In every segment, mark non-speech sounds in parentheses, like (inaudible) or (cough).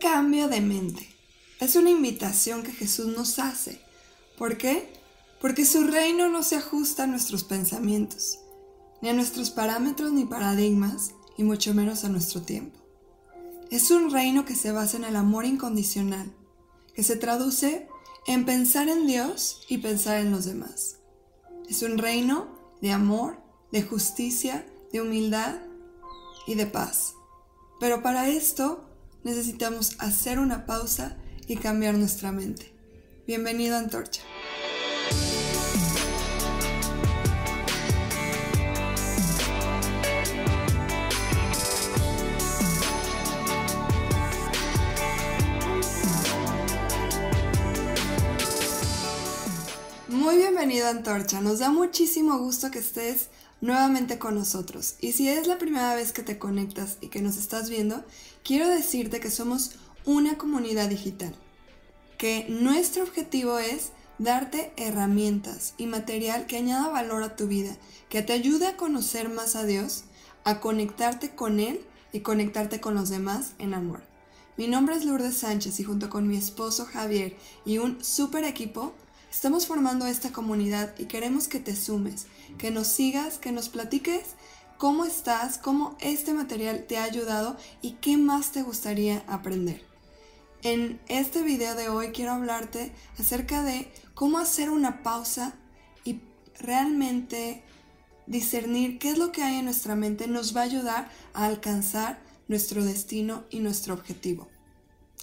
Cambio de mente. Es una invitación que Jesús nos hace. ¿Por qué? Porque su reino no se ajusta a nuestros pensamientos, ni a nuestros parámetros ni paradigmas, y mucho menos a nuestro tiempo. Es un reino que se basa en el amor incondicional, que se traduce en pensar en Dios y pensar en los demás. Es un reino de amor, de justicia, de humildad y de paz. Pero para esto necesitamos hacer una pausa y cambiar nuestra mente. Bienvenido a Antorcha. Muy bienvenido a Antorcha. Nos da muchísimo gusto que estés nuevamente con nosotros. Y si es la primera vez que te conectas y que nos estás viendo, quiero decirte que somos una comunidad digital, que nuestro objetivo es darte herramientas y material que añada valor a tu vida, que te ayude a conocer más a Dios, a conectarte con Él y conectarte con los demás en amor. Mi nombre es Lourdes Sánchez y junto con mi esposo Javier y un super equipo, estamos formando esta comunidad y queremos que te sumes que nos sigas, que nos platiques cómo estás, cómo este material te ha ayudado y qué más te gustaría aprender. En este video de hoy quiero hablarte acerca de cómo hacer una pausa y realmente discernir qué es lo que hay en nuestra mente nos va a ayudar a alcanzar nuestro destino y nuestro objetivo.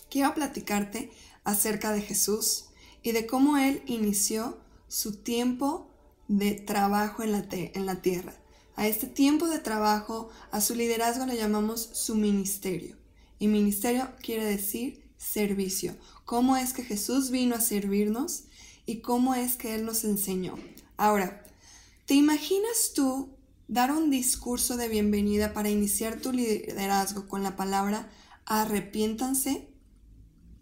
Quiero platicarte acerca de Jesús y de cómo Él inició su tiempo de trabajo en la, en la tierra. A este tiempo de trabajo, a su liderazgo le llamamos su ministerio. Y ministerio quiere decir servicio. ¿Cómo es que Jesús vino a servirnos y cómo es que Él nos enseñó? Ahora, ¿te imaginas tú dar un discurso de bienvenida para iniciar tu liderazgo con la palabra arrepiéntanse?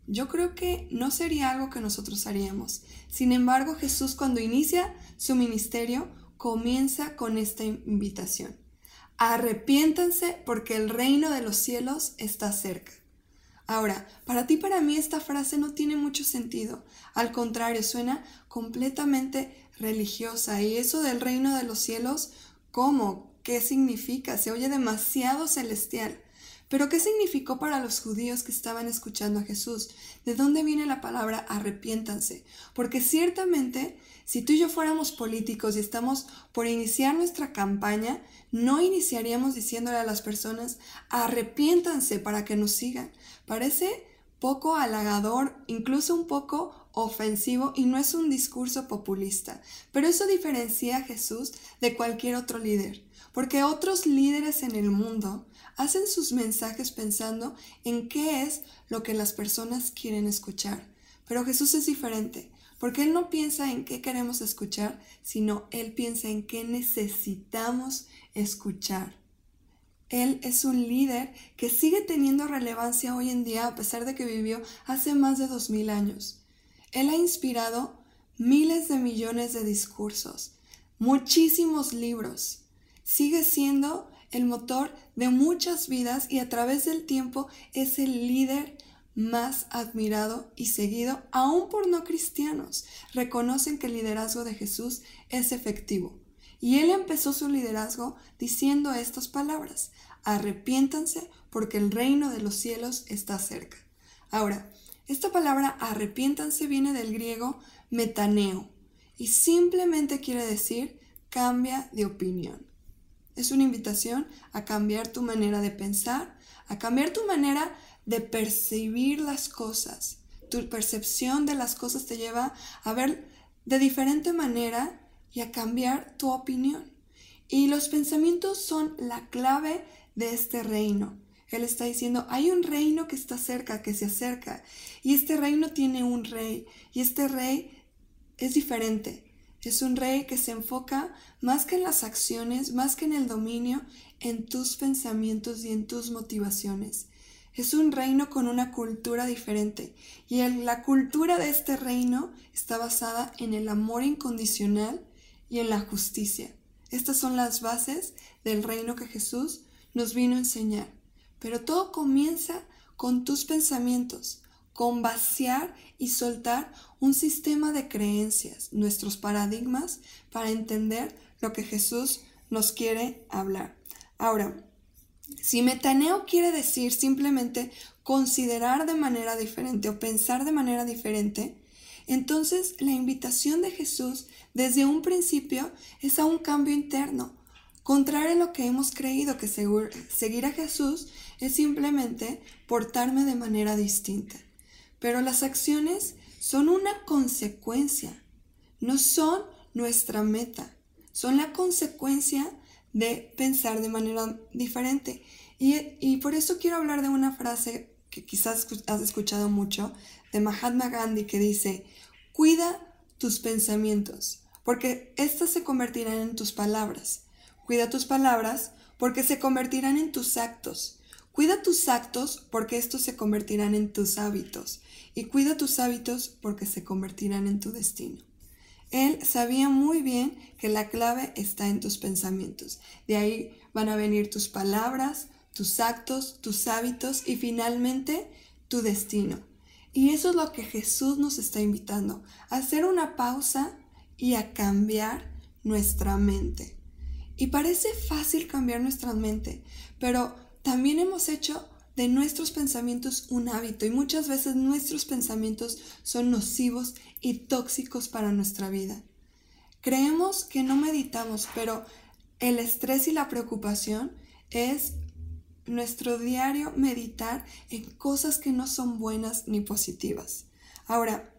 Yo creo que no sería algo que nosotros haríamos. Sin embargo, Jesús cuando inicia su ministerio comienza con esta invitación. Arrepiéntanse porque el reino de los cielos está cerca. Ahora, para ti, para mí, esta frase no tiene mucho sentido. Al contrario, suena completamente religiosa. Y eso del reino de los cielos, ¿cómo? ¿Qué significa? Se oye demasiado celestial. Pero ¿qué significó para los judíos que estaban escuchando a Jesús? ¿De dónde viene la palabra arrepiéntanse? Porque ciertamente, si tú y yo fuéramos políticos y estamos por iniciar nuestra campaña, no iniciaríamos diciéndole a las personas arrepiéntanse para que nos sigan. Parece poco halagador, incluso un poco ofensivo y no es un discurso populista. Pero eso diferencia a Jesús de cualquier otro líder, porque otros líderes en el mundo hacen sus mensajes pensando en qué es lo que las personas quieren escuchar. Pero Jesús es diferente, porque Él no piensa en qué queremos escuchar, sino Él piensa en qué necesitamos escuchar. Él es un líder que sigue teniendo relevancia hoy en día a pesar de que vivió hace más de dos mil años. Él ha inspirado miles de millones de discursos, muchísimos libros. Sigue siendo el motor de muchas vidas y a través del tiempo es el líder más admirado y seguido aún por no cristianos. Reconocen que el liderazgo de Jesús es efectivo. Y él empezó su liderazgo diciendo estas palabras, arrepiéntanse porque el reino de los cielos está cerca. Ahora, esta palabra arrepiéntanse viene del griego metaneo y simplemente quiere decir cambia de opinión. Es una invitación a cambiar tu manera de pensar, a cambiar tu manera de percibir las cosas. Tu percepción de las cosas te lleva a ver de diferente manera y a cambiar tu opinión. Y los pensamientos son la clave de este reino. Él está diciendo, hay un reino que está cerca, que se acerca. Y este reino tiene un rey. Y este rey es diferente. Es un rey que se enfoca más que en las acciones, más que en el dominio, en tus pensamientos y en tus motivaciones. Es un reino con una cultura diferente y la cultura de este reino está basada en el amor incondicional y en la justicia. Estas son las bases del reino que Jesús nos vino a enseñar. Pero todo comienza con tus pensamientos, con vaciar y soltar un sistema de creencias, nuestros paradigmas, para entender lo que Jesús nos quiere hablar. Ahora, si metaneo quiere decir simplemente considerar de manera diferente o pensar de manera diferente, entonces la invitación de Jesús desde un principio es a un cambio interno, contrario a lo que hemos creído que seguir a Jesús es simplemente portarme de manera distinta. Pero las acciones son una consecuencia, no son nuestra meta, son la consecuencia de pensar de manera diferente. Y, y por eso quiero hablar de una frase que quizás has escuchado mucho de Mahatma Gandhi que dice, cuida tus pensamientos, porque éstas se convertirán en tus palabras. Cuida tus palabras porque se convertirán en tus actos. Cuida tus actos porque estos se convertirán en tus hábitos. Y cuida tus hábitos porque se convertirán en tu destino. Él sabía muy bien que la clave está en tus pensamientos. De ahí van a venir tus palabras, tus actos, tus hábitos y finalmente tu destino. Y eso es lo que Jesús nos está invitando, a hacer una pausa y a cambiar nuestra mente. Y parece fácil cambiar nuestra mente, pero también hemos hecho de nuestros pensamientos un hábito y muchas veces nuestros pensamientos son nocivos y tóxicos para nuestra vida. Creemos que no meditamos, pero el estrés y la preocupación es nuestro diario meditar en cosas que no son buenas ni positivas. Ahora,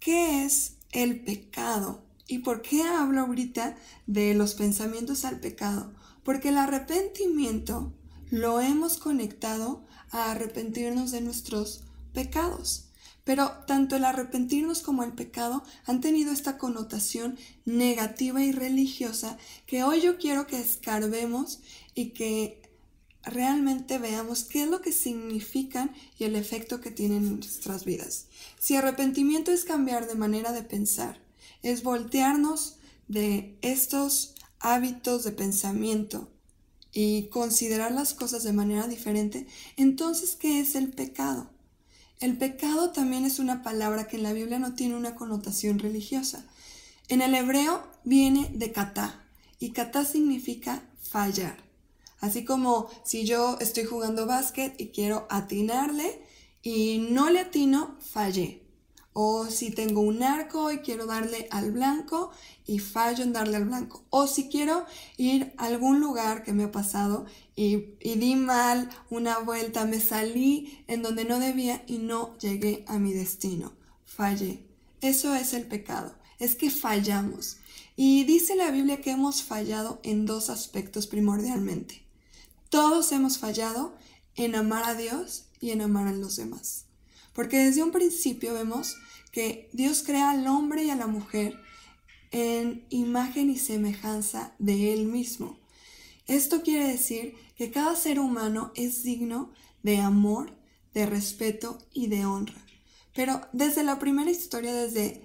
¿qué es el pecado? ¿Y por qué hablo ahorita de los pensamientos al pecado? Porque el arrepentimiento lo hemos conectado a arrepentirnos de nuestros pecados. Pero tanto el arrepentirnos como el pecado han tenido esta connotación negativa y religiosa que hoy yo quiero que escarbemos y que realmente veamos qué es lo que significan y el efecto que tienen en nuestras vidas. Si arrepentimiento es cambiar de manera de pensar, es voltearnos de estos hábitos de pensamiento y considerar las cosas de manera diferente, entonces, ¿qué es el pecado? El pecado también es una palabra que en la Biblia no tiene una connotación religiosa. En el hebreo viene de kata y kata significa fallar. Así como si yo estoy jugando básquet y quiero atinarle y no le atino, fallé. O si tengo un arco y quiero darle al blanco y fallo en darle al blanco. O si quiero ir a algún lugar que me ha pasado y, y, di mal una vuelta, me salí en donde no debía y no llegué a mi destino. Fallé. Eso es el pecado. Es que fallamos. Y dice la Biblia que hemos fallado en dos aspectos primordialmente. Todos hemos fallado en amar a Dios y en amar a los demás. Porque desde un principio vemos que Dios crea al hombre y a la mujer en imagen y semejanza de Él mismo. Esto quiere decir que cada ser humano es digno de amor, de respeto y de honra. Pero desde la primera historia, desde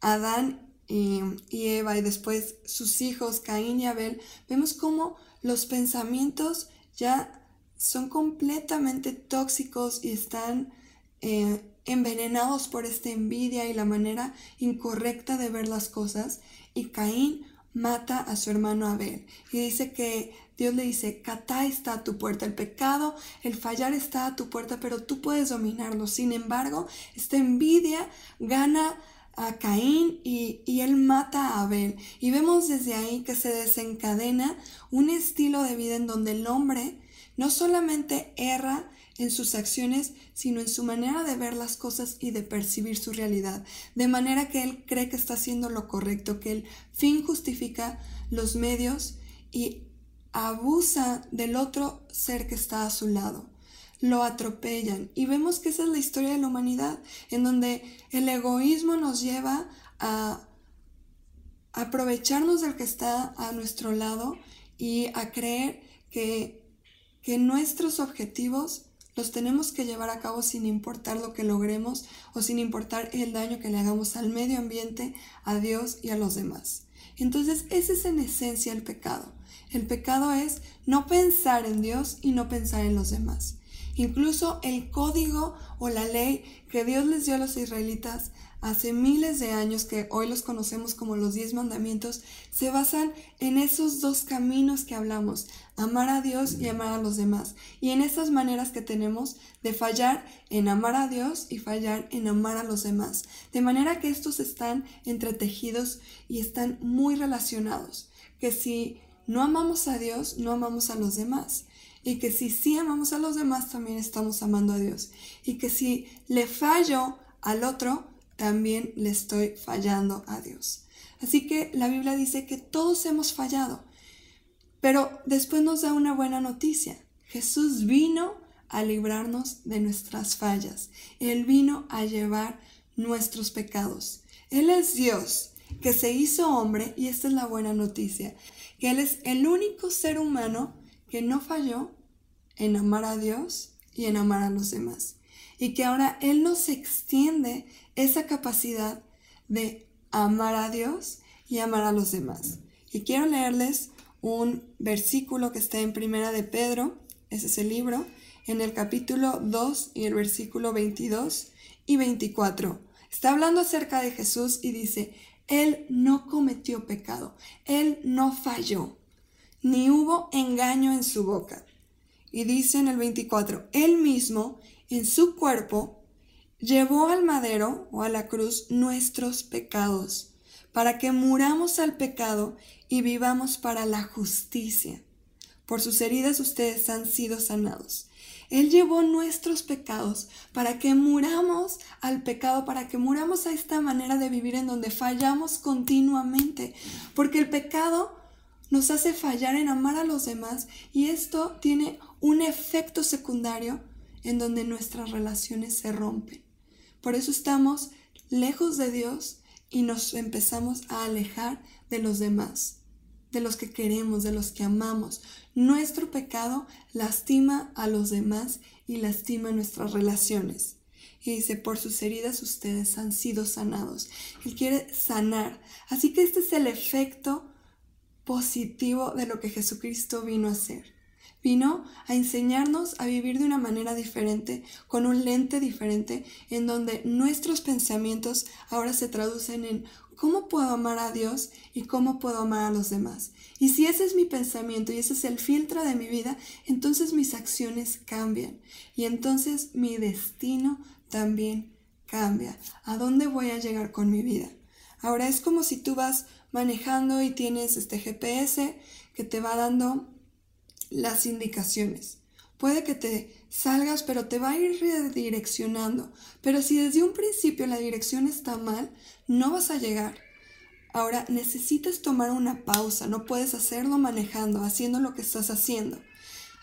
Adán y, Eva y después sus hijos Caín y Abel, vemos cómo los pensamientos ya son completamente tóxicos y están eh, envenenados por esta envidia y la manera incorrecta de ver las cosas. Y Caín mata a su hermano Abel. Y dice que Dios le dice, Catá está a tu puerta, el pecado, el fallar está a tu puerta, pero tú puedes dominarlo. Sin embargo, esta envidia gana a Caín y, y, él mata a Abel. Y vemos desde ahí que se desencadena un estilo de vida en donde el hombre no solamente erra en sus acciones, sino en su manera de ver las cosas y de percibir su realidad, de manera que él cree que está haciendo lo correcto, que el fin justifica los medios y abusa del otro ser que está a su lado lo atropellan. Y vemos que esa es la historia de la humanidad, en donde el egoísmo nos lleva a aprovecharnos del que está a nuestro lado y a creer que, que nuestros objetivos los tenemos que llevar a cabo sin importar lo que logremos o sin importar el daño que le hagamos al medio ambiente, a Dios y a los demás. Entonces, ese es en esencia el pecado. El pecado es no pensar en Dios y no pensar en los demás. Incluso el código o la ley que Dios les dio a los israelitas hace miles de años, que hoy los conocemos como los diez mandamientos, se basan en esos dos caminos que hablamos, amar a Dios y amar a los demás. Y en esas maneras que tenemos de fallar en amar a Dios y fallar en amar a los demás. De manera que estos están entretejidos y están muy relacionados. Que si no amamos a Dios, no amamos a los demás. Y que si sí amamos a los demás, también estamos amando a Dios. Y que si le fallo al otro, también le estoy fallando a Dios. Así que la Biblia dice que todos hemos fallado, pero después nos da una buena noticia. Jesús vino a librarnos de nuestras fallas. Él vino a llevar nuestros pecados. Él es Dios que se hizo hombre y esta es la buena noticia, que Él es el único ser humano que no falló en amar a Dios y en amar a los demás. Y que ahora Él nos extiende esa capacidad de amar a Dios y amar a los demás. Y quiero leerles un versículo que está en Primera de Pedro, ese es el libro, en el capítulo 2 y el versículo 22 y 24. Está hablando acerca de Jesús y dice, Él no cometió pecado, Él no falló, ni hubo engaño en su boca. Y dice en el 24, Él mismo en su cuerpo llevó al madero o a la cruz nuestros pecados, para que muramos al pecado y vivamos para la justicia. Por sus heridas ustedes han sido sanados. Él llevó nuestros pecados para que muramos al pecado, para que muramos a esta manera de vivir en donde fallamos continuamente, porque el pecado nos hace fallar en amar a los demás y esto tiene un efecto secundario en donde nuestras relaciones se rompen. Por eso estamos lejos de Dios y nos empezamos a alejar de los demás, de los que queremos, de los que amamos. Nuestro pecado lastima a los demás y lastima nuestras relaciones. Y dice, por sus heridas ustedes han sido sanados. Él quiere sanar. Así que este es el efecto positivo de lo que Jesucristo vino a hacer. Vino a enseñarnos a vivir de una manera diferente, con un lente diferente, en donde nuestros pensamientos ahora se traducen en cómo puedo amar a Dios y cómo puedo amar a los demás. Y si ese es mi pensamiento y ese es el filtro de mi vida, entonces mis acciones cambian y entonces mi destino también cambia. ¿A dónde voy a llegar con mi vida? Ahora es como si tú vas manejando y tienes este GPS que te va dando las indicaciones. Puede que te salgas, pero te va a ir redireccionando. Pero si desde un principio la dirección está mal, no vas a llegar. Ahora necesitas tomar una pausa, no puedes hacerlo manejando, haciendo lo que estás haciendo.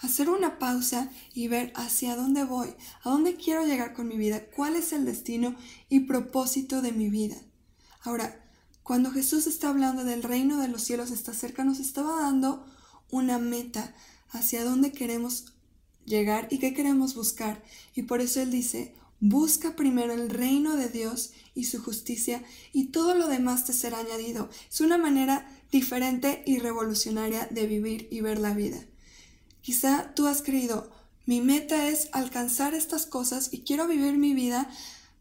Hacer una pausa y ver hacia dónde voy, a dónde quiero llegar con mi vida, cuál es el destino y propósito de mi vida. Ahora, cuando Jesús está hablando del reino de los cielos está cerca, nos estaba dando una meta, hacia dónde queremos llegar y qué queremos buscar. Y por eso Él dice, busca primero el reino de Dios y su justicia y todo lo demás te será añadido. Es una manera diferente y revolucionaria de vivir y ver la vida. Quizá tú has creído, mi meta es alcanzar estas cosas y quiero vivir mi vida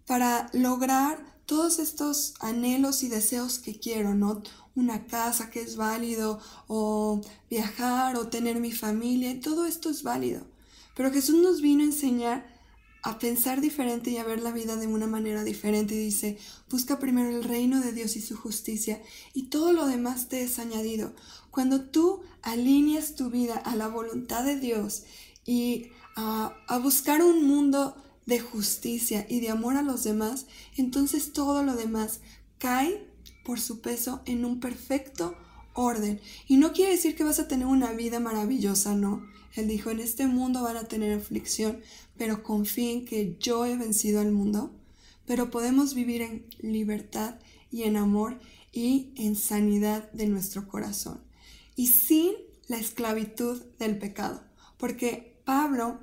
para lograr todos estos anhelos y deseos que quiero, ¿no? Una casa que es válido, o viajar, o tener mi familia, todo esto es válido. Pero Jesús nos vino a enseñar a pensar diferente y a ver la vida de una manera diferente. Y dice, busca primero el reino de Dios y su justicia, y todo lo demás te es añadido. Cuando tú alineas tu vida a la voluntad de Dios y a, a buscar un mundo de justicia y de amor a los demás, entonces todo lo demás cae por su peso en un perfecto orden. Y no quiere decir que vas a tener una vida maravillosa, no. Él dijo, en este mundo van a tener aflicción, pero confíen que yo he vencido al mundo. Pero podemos vivir en libertad y en amor y en sanidad de nuestro corazón. Y sin la esclavitud del pecado. Porque Pablo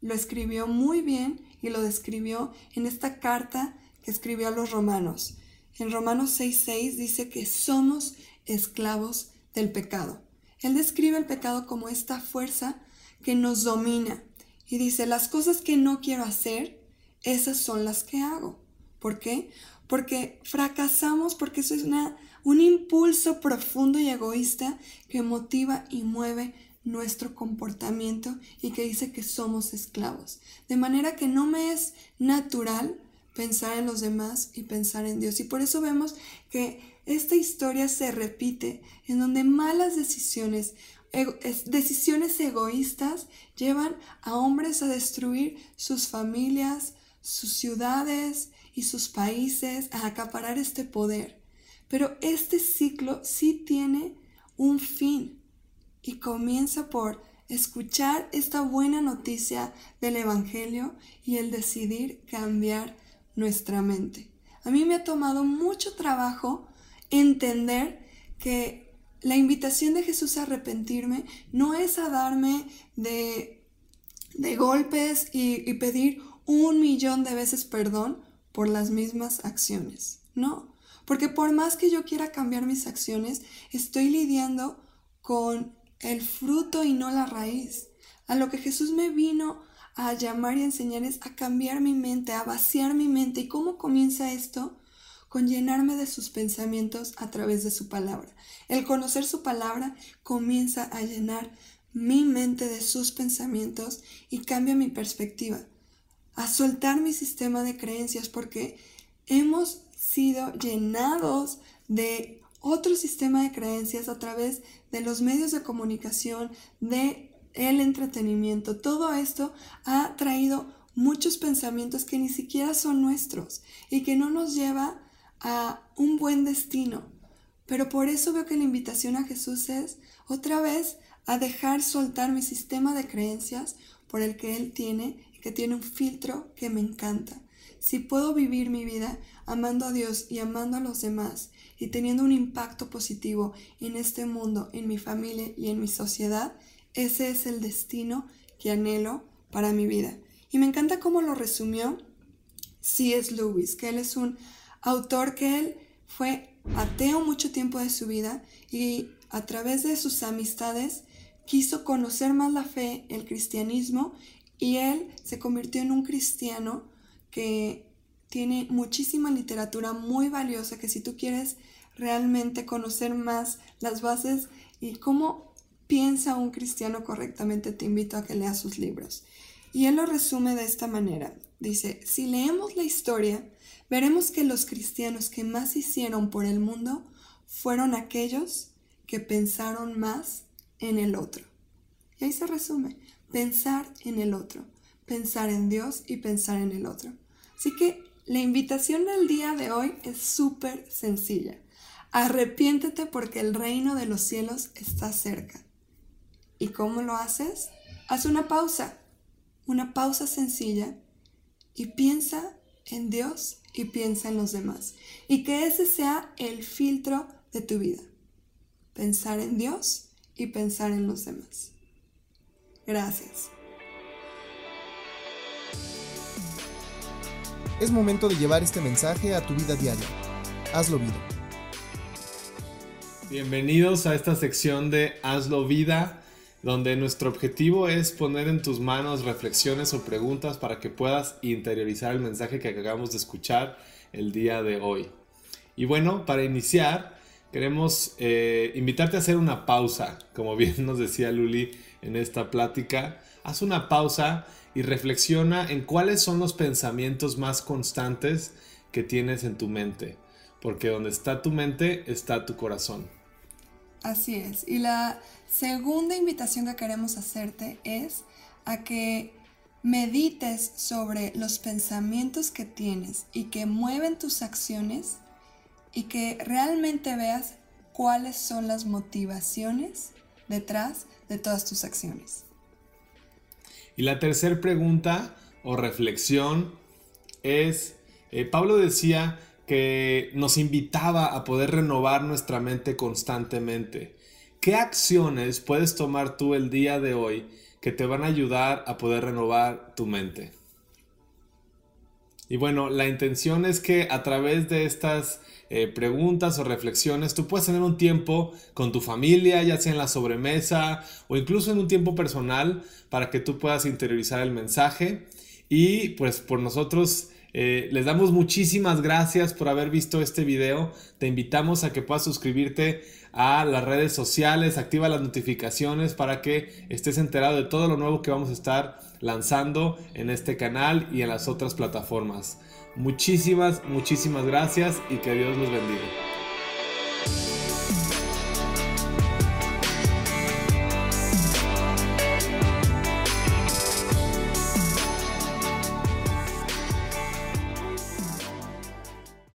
lo escribió muy bien y lo describió en esta carta que escribió a los romanos. En Romanos 6:6 dice que somos esclavos del pecado. Él describe el pecado como esta fuerza que nos domina Y dice, las cosas que no quiero hacer, esas son las que hago. ¿Por qué? Porque fracasamos, porque eso es una, un impulso profundo y egoísta que motiva y mueve nuestro comportamiento y que dice que somos esclavos. De manera que no me es natural pensar en los demás y pensar en Dios. Y por eso vemos que esta historia se repite en donde malas decisiones, decisiones egoístas llevan a hombres a destruir sus familias, sus ciudades y sus países, a acaparar este poder. Pero este ciclo sí tiene un fin y comienza por escuchar esta buena noticia del Evangelio y el decidir cambiar nuestra mente. A mí me ha tomado mucho trabajo entender que la invitación de Jesús a arrepentirme no es a darme de, de golpes y, y pedir un millón de veces perdón por las mismas acciones. No, porque por más que yo quiera cambiar mis acciones, estoy lidiando con el fruto y no la raíz. A lo que Jesús me vino a llamar y enseñar es a cambiar mi mente, a vaciar mi mente. ¿Y cómo comienza esto? Con llenarme de sus pensamientos a través de su palabra. El conocer su palabra comienza a llenar mi mente de sus pensamientos y cambia mi perspectiva. A soltar mi sistema de creencias porque hemos sido llenados de otro sistema de creencias a través de los medios de comunicación, de el entretenimiento. Todo esto ha traído muchos pensamientos que ni siquiera son nuestros y que no nos lleva a un buen destino. Pero por eso veo que la invitación a Jesús es otra vez a dejar soltar mi sistema de creencias por el que Él tiene y que tiene un filtro que me encanta. Si puedo vivir mi vida amando a Dios y amando a los demás y teniendo un impacto positivo en este mundo, en mi familia y en mi sociedad, ese es el destino que anhelo para mi vida. Y me encanta cómo lo resumió C.S. Lewis, que él es un autor que él fue ateo mucho tiempo de su vida y a través de sus amistades quiso conocer más la fe, el cristianismo, y él se convirtió en un cristiano que tiene muchísima literatura muy valiosa que si tú quieres realmente conocer más las bases y cómo piensa un cristiano correctamente, te invito a que leas sus libros. Y él lo resume de esta manera. Dice, si leemos la historia, veremos que los cristianos que más hicieron por el mundo fueron aquellos que pensaron más en el otro. Y ahí se resume, pensar en el otro, pensar en Dios y pensar en el otro. Así que la invitación del día de hoy es súper sencilla. Arrepiéntete porque el reino de los cielos está cerca. ¿Y cómo lo haces? Haz una pausa, una pausa sencilla y piensa en Dios y piensa en los demás. Y que ese sea el filtro de tu vida. Pensar en Dios y pensar en los demás. Gracias. Es momento de llevar este mensaje a tu vida diaria. Hazlo vida. Bienvenidos a esta sección de Hazlo vida, donde nuestro objetivo es poner en tus manos reflexiones o preguntas para que puedas interiorizar el mensaje que acabamos de escuchar el día de hoy. Y bueno, para iniciar, queremos eh, invitarte a hacer una pausa, como bien (laughs) nos decía Luli en esta plática. Haz una pausa y reflexiona en cuáles son los pensamientos más constantes que tienes en tu mente, porque donde está tu mente está tu corazón. Así es. Y la segunda invitación que queremos hacerte es a que medites sobre los pensamientos que tienes y que mueven tus acciones y que realmente veas cuáles son las motivaciones detrás de todas tus acciones. Y la tercera pregunta o reflexión es, eh, Pablo decía que nos invitaba a poder renovar nuestra mente constantemente. ¿Qué acciones puedes tomar tú el día de hoy que te van a ayudar a poder renovar tu mente? Y bueno, la intención es que a través de estas eh, preguntas o reflexiones tú puedas tener un tiempo con tu familia, ya sea en la sobremesa o incluso en un tiempo personal para que tú puedas interiorizar el mensaje. Y pues por nosotros eh, les damos muchísimas gracias por haber visto este video. Te invitamos a que puedas suscribirte a las redes sociales, activa las notificaciones para que estés enterado de todo lo nuevo que vamos a estar lanzando en este canal y en las otras plataformas. Muchísimas, muchísimas gracias y que Dios los bendiga.